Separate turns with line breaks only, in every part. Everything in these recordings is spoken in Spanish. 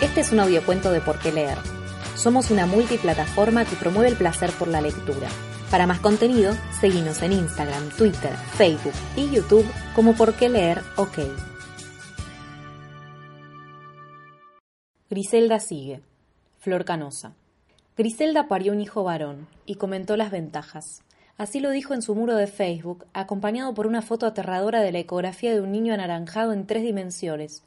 Este es un audiocuento de Por qué leer. Somos una multiplataforma que promueve el placer por la lectura. Para más contenido, seguimos en Instagram, Twitter, Facebook y YouTube como Por qué leer OK. Griselda sigue. Flor Canosa. Griselda parió un hijo varón y comentó las ventajas. Así lo dijo en su muro de Facebook, acompañado por una foto aterradora de la ecografía de un niño anaranjado en tres dimensiones,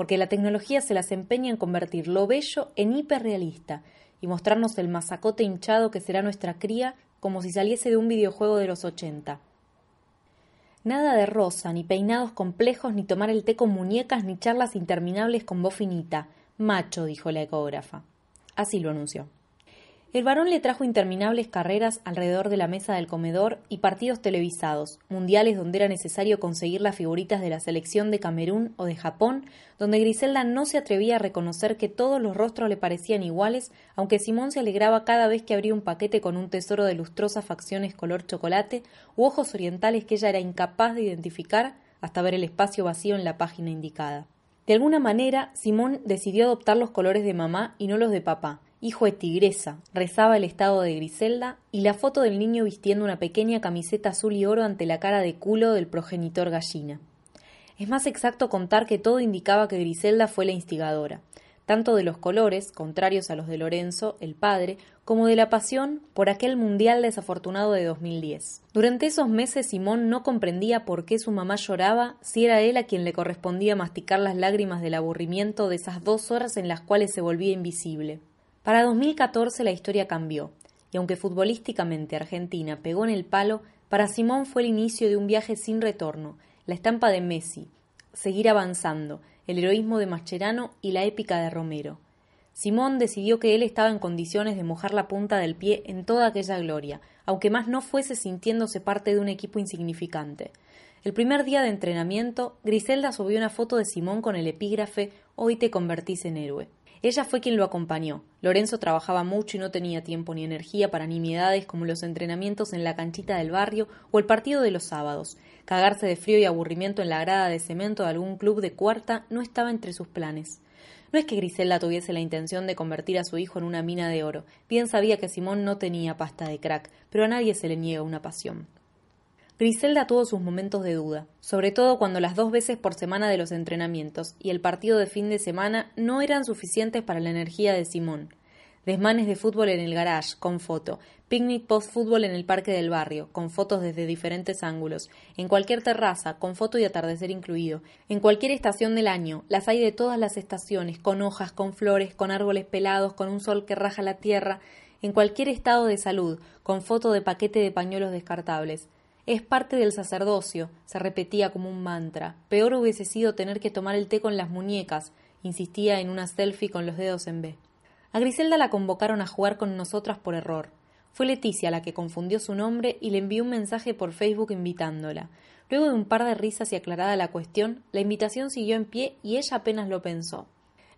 porque la tecnología se las empeña en convertir lo bello en hiperrealista y mostrarnos el masacote hinchado que será nuestra cría como si saliese de un videojuego de los ochenta. Nada de rosa, ni peinados complejos, ni tomar el té con muñecas, ni charlas interminables con voz finita. Macho, dijo la ecógrafa. Así lo anunció. El varón le trajo interminables carreras alrededor de la mesa del comedor y partidos televisados, mundiales donde era necesario conseguir las figuritas de la selección de Camerún o de Japón, donde Griselda no se atrevía a reconocer que todos los rostros le parecían iguales, aunque Simón se alegraba cada vez que abría un paquete con un tesoro de lustrosas facciones color chocolate u ojos orientales que ella era incapaz de identificar hasta ver el espacio vacío en la página indicada. De alguna manera, Simón decidió adoptar los colores de mamá y no los de papá, hijo de tigresa, rezaba el estado de Griselda y la foto del niño vistiendo una pequeña camiseta azul y oro ante la cara de culo del progenitor gallina. Es más exacto contar que todo indicaba que Griselda fue la instigadora, tanto de los colores, contrarios a los de Lorenzo, el padre, como de la pasión por aquel mundial desafortunado de 2010. Durante esos meses Simón no comprendía por qué su mamá lloraba si era él a quien le correspondía masticar las lágrimas del aburrimiento de esas dos horas en las cuales se volvía invisible. Para 2014 la historia cambió, y aunque futbolísticamente Argentina pegó en el palo, para Simón fue el inicio de un viaje sin retorno, la estampa de Messi, seguir avanzando, el heroísmo de Mascherano y la épica de Romero. Simón decidió que él estaba en condiciones de mojar la punta del pie en toda aquella gloria, aunque más no fuese sintiéndose parte de un equipo insignificante. El primer día de entrenamiento, Griselda subió una foto de Simón con el epígrafe Hoy te convertís en héroe. Ella fue quien lo acompañó. Lorenzo trabajaba mucho y no tenía tiempo ni energía para nimiedades como los entrenamientos en la canchita del barrio o el partido de los sábados. Cagarse de frío y aburrimiento en la grada de cemento de algún club de cuarta no estaba entre sus planes. No es que Griselda tuviese la intención de convertir a su hijo en una mina de oro. Bien sabía que Simón no tenía pasta de crack, pero a nadie se le niega una pasión. Griselda tuvo sus momentos de duda, sobre todo cuando las dos veces por semana de los entrenamientos y el partido de fin de semana no eran suficientes para la energía de Simón. Desmanes de fútbol en el garage, con foto. Picnic post-fútbol en el parque del barrio, con fotos desde diferentes ángulos. En cualquier terraza, con foto y atardecer incluido. En cualquier estación del año, las hay de todas las estaciones, con hojas, con flores, con árboles pelados, con un sol que raja la tierra. En cualquier estado de salud, con foto de paquete de pañuelos descartables. Es parte del sacerdocio, se repetía como un mantra. Peor hubiese sido tener que tomar el té con las muñecas, insistía en una selfie con los dedos en B. A Griselda la convocaron a jugar con nosotras por error. Fue Leticia la que confundió su nombre y le envió un mensaje por Facebook invitándola. Luego de un par de risas y aclarada la cuestión, la invitación siguió en pie y ella apenas lo pensó.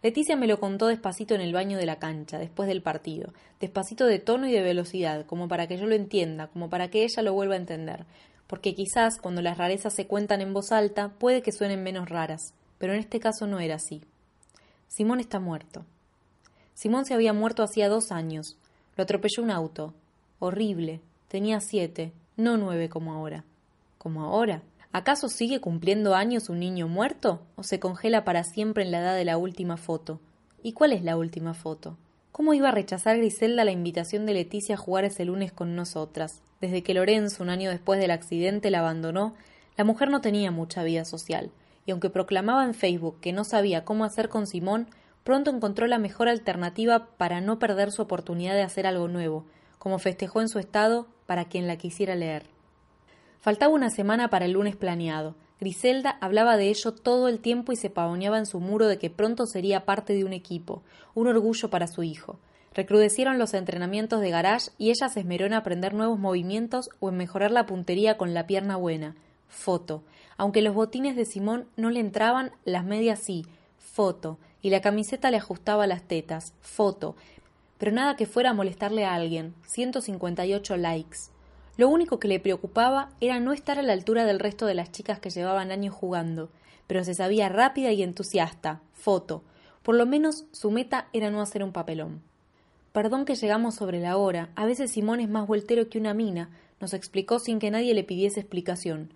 Leticia me lo contó despacito en el baño de la cancha, después del partido, despacito de tono y de velocidad, como para que yo lo entienda, como para que ella lo vuelva a entender, porque quizás cuando las rarezas se cuentan en voz alta puede que suenen menos raras, pero en este caso no era así. Simón está muerto. Simón se había muerto hacía dos años. Lo atropelló un auto. Horrible. Tenía siete, no nueve como ahora. ¿Como ahora? ¿Acaso sigue cumpliendo años un niño muerto o se congela para siempre en la edad de la última foto? ¿Y cuál es la última foto? ¿Cómo iba a rechazar Griselda la invitación de Leticia a jugar ese lunes con nosotras? Desde que Lorenzo, un año después del accidente, la abandonó, la mujer no tenía mucha vida social, y aunque proclamaba en Facebook que no sabía cómo hacer con Simón, pronto encontró la mejor alternativa para no perder su oportunidad de hacer algo nuevo, como festejó en su estado para quien la quisiera leer. Faltaba una semana para el lunes planeado. Griselda hablaba de ello todo el tiempo y se pavoneaba en su muro de que pronto sería parte de un equipo, un orgullo para su hijo. Recrudecieron los entrenamientos de garage y ella se esmeró en aprender nuevos movimientos o en mejorar la puntería con la pierna buena. Foto. Aunque los botines de Simón no le entraban, las medias sí. Foto. Y la camiseta le ajustaba las tetas. Foto. Pero nada que fuera a molestarle a alguien. 158 likes. Lo único que le preocupaba era no estar a la altura del resto de las chicas que llevaban años jugando, pero se sabía rápida y entusiasta. Foto. Por lo menos su meta era no hacer un papelón. Perdón que llegamos sobre la hora, a veces Simón es más vueltero que una mina, nos explicó sin que nadie le pidiese explicación.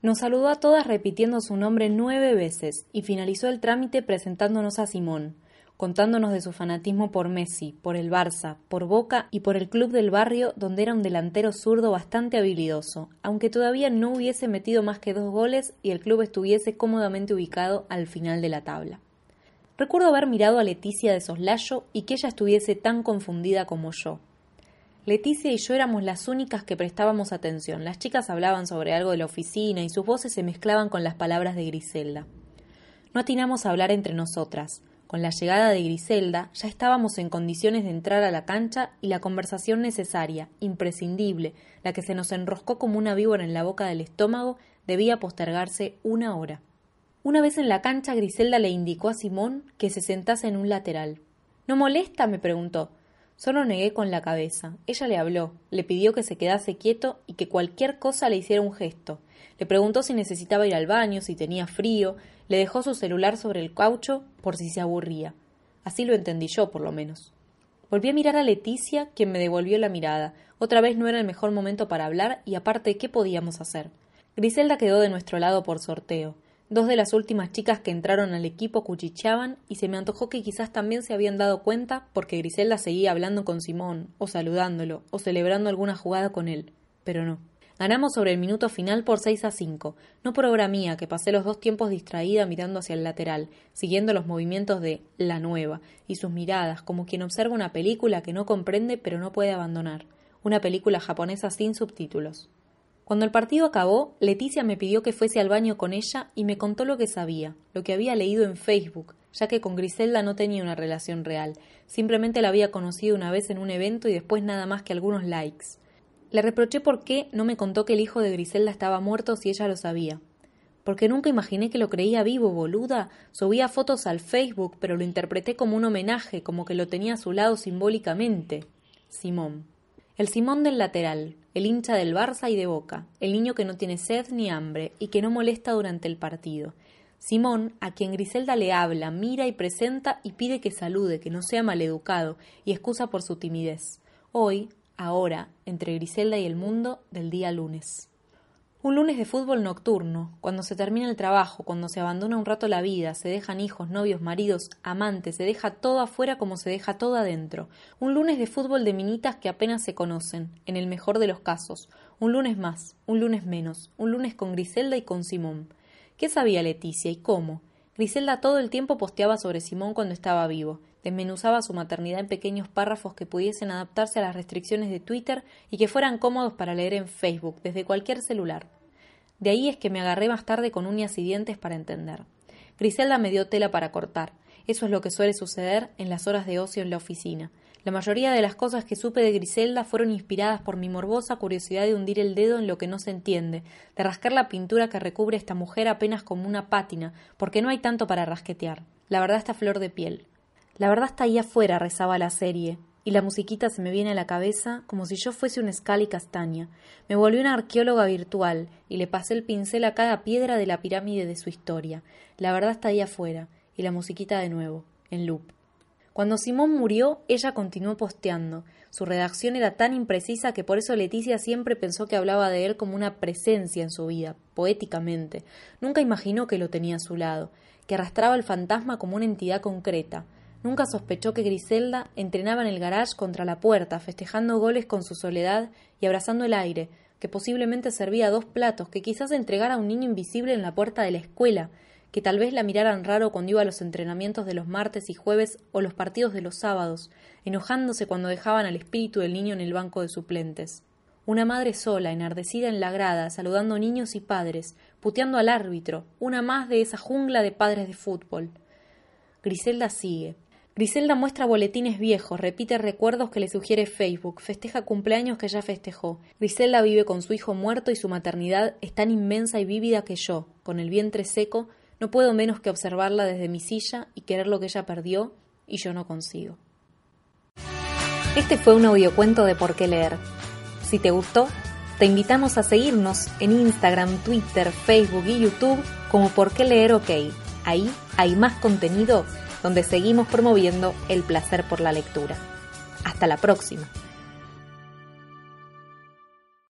Nos saludó a todas repitiendo su nombre nueve veces y finalizó el trámite presentándonos a Simón, contándonos de su fanatismo por Messi, por el Barça, por Boca y por el club del barrio donde era un delantero zurdo bastante habilidoso, aunque todavía no hubiese metido más que dos goles y el club estuviese cómodamente ubicado al final de la tabla. Recuerdo haber mirado a Leticia de soslayo y que ella estuviese tan confundida como yo. Leticia y yo éramos las únicas que prestábamos atención. Las chicas hablaban sobre algo de la oficina y sus voces se mezclaban con las palabras de Griselda. No atinamos a hablar entre nosotras. Con la llegada de Griselda ya estábamos en condiciones de entrar a la cancha y la conversación necesaria, imprescindible, la que se nos enroscó como una víbora en la boca del estómago, debía postergarse una hora. Una vez en la cancha, Griselda le indicó a Simón que se sentase en un lateral. ¿No molesta? me preguntó. Solo negué con la cabeza. Ella le habló, le pidió que se quedase quieto y que cualquier cosa le hiciera un gesto. Le preguntó si necesitaba ir al baño, si tenía frío, le dejó su celular sobre el caucho por si se aburría. Así lo entendí yo, por lo menos. Volví a mirar a Leticia, quien me devolvió la mirada. Otra vez no era el mejor momento para hablar y aparte, ¿qué podíamos hacer? Griselda quedó de nuestro lado por sorteo. Dos de las últimas chicas que entraron al equipo cuchicheaban y se me antojó que quizás también se habían dado cuenta porque Griselda seguía hablando con Simón, o saludándolo, o celebrando alguna jugada con él. Pero no. Ganamos sobre el minuto final por 6 a 5, no por obra mía, que pasé los dos tiempos distraída mirando hacia el lateral, siguiendo los movimientos de la nueva, y sus miradas, como quien observa una película que no comprende pero no puede abandonar, una película japonesa sin subtítulos. Cuando el partido acabó, Leticia me pidió que fuese al baño con ella y me contó lo que sabía, lo que había leído en Facebook, ya que con Griselda no tenía una relación real, simplemente la había conocido una vez en un evento y después nada más que algunos likes. Le reproché por qué no me contó que el hijo de Griselda estaba muerto si ella lo sabía. Porque nunca imaginé que lo creía vivo, boluda. Subía fotos al Facebook, pero lo interpreté como un homenaje, como que lo tenía a su lado simbólicamente. Simón. El Simón del lateral, el hincha del Barça y de Boca, el niño que no tiene sed ni hambre y que no molesta durante el partido. Simón, a quien Griselda le habla, mira y presenta y pide que salude, que no sea maleducado, y excusa por su timidez. Hoy, ahora, entre Griselda y el mundo, del día lunes. Un lunes de fútbol nocturno, cuando se termina el trabajo, cuando se abandona un rato la vida, se dejan hijos, novios, maridos, amantes, se deja todo afuera como se deja todo adentro. Un lunes de fútbol de minitas que apenas se conocen, en el mejor de los casos. Un lunes más, un lunes menos, un lunes con Griselda y con Simón. ¿Qué sabía Leticia y cómo? Griselda todo el tiempo posteaba sobre Simón cuando estaba vivo, desmenuzaba su maternidad en pequeños párrafos que pudiesen adaptarse a las restricciones de Twitter y que fueran cómodos para leer en Facebook desde cualquier celular. De ahí es que me agarré más tarde con uñas y dientes para entender. Griselda me dio tela para cortar. Eso es lo que suele suceder en las horas de ocio en la oficina. La mayoría de las cosas que supe de Griselda fueron inspiradas por mi morbosa curiosidad de hundir el dedo en lo que no se entiende, de rascar la pintura que recubre esta mujer apenas como una pátina, porque no hay tanto para rasquetear. La verdad está flor de piel. La verdad está ahí afuera, rezaba la serie, y la musiquita se me viene a la cabeza como si yo fuese un Scali Castaña. Me volví una arqueóloga virtual y le pasé el pincel a cada piedra de la pirámide de su historia. La verdad está ahí afuera, y la musiquita de nuevo, en loop. Cuando Simón murió, ella continuó posteando. Su redacción era tan imprecisa que por eso Leticia siempre pensó que hablaba de él como una presencia en su vida, poéticamente. Nunca imaginó que lo tenía a su lado, que arrastraba el fantasma como una entidad concreta. Nunca sospechó que Griselda entrenaba en el garage contra la puerta, festejando goles con su soledad y abrazando el aire, que posiblemente servía dos platos, que quizás entregara a un niño invisible en la puerta de la escuela, que tal vez la miraran raro cuando iba a los entrenamientos de los martes y jueves o los partidos de los sábados, enojándose cuando dejaban al espíritu del niño en el banco de suplentes. Una madre sola, enardecida en la grada, saludando niños y padres, puteando al árbitro, una más de esa jungla de padres de fútbol. Griselda sigue, Griselda muestra boletines viejos, repite recuerdos que le sugiere Facebook, festeja cumpleaños que ya festejó. Griselda vive con su hijo muerto y su maternidad es tan inmensa y vívida que yo, con el vientre seco, no puedo menos que observarla desde mi silla y querer lo que ella perdió y yo no consigo. Este fue un audiocuento de Por qué leer. Si te gustó, te invitamos a seguirnos en Instagram, Twitter, Facebook y YouTube como Por qué leer OK. Ahí hay más contenido donde seguimos promoviendo el placer por la lectura. Hasta la próxima.